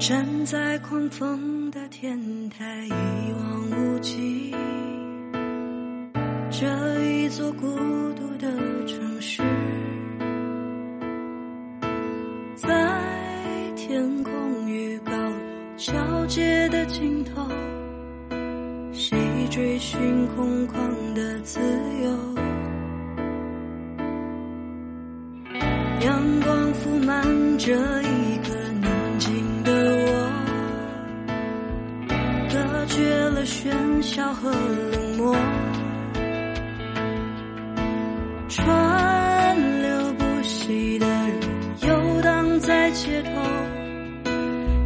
站在狂风的天台，一望无际，这一座孤独的城市，在天空与高楼交接的尽头，谁追寻空旷的自由？阳光铺满这一绝了喧嚣和冷漠。川流不息的人游荡在街头，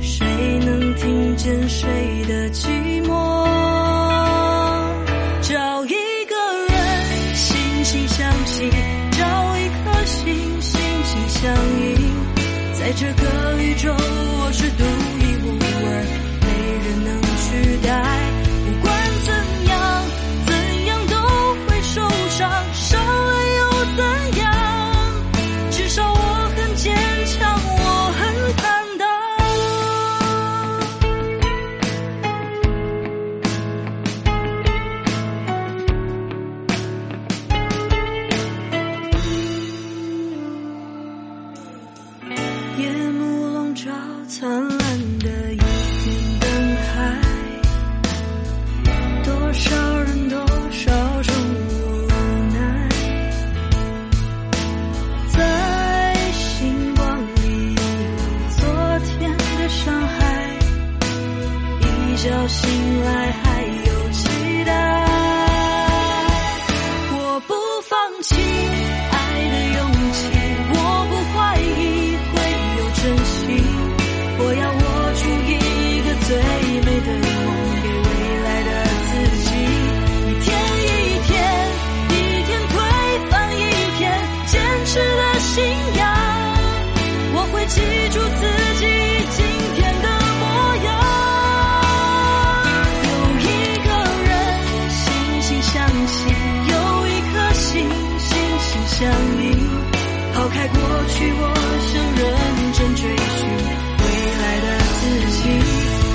谁能听见谁的寂寞？找一个人惺惺相惜，找一颗心心心相印。在这个宇宙，我是独一无二，没人能取代。灿烂的一片灯海，多少人，多少种无奈，在星光里昨天的伤害，一觉醒来还你。抛开过去，我想认真追寻未来的自己。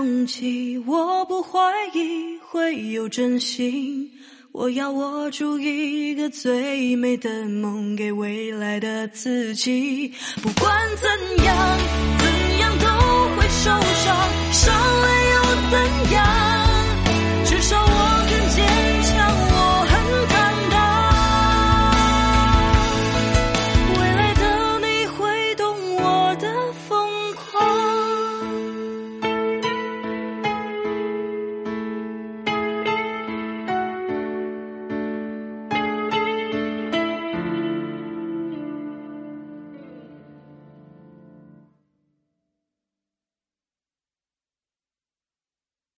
勇气，我不怀疑会有真心。我要握住一个最美的梦，给未来的自己。不管怎样，怎样都会受伤，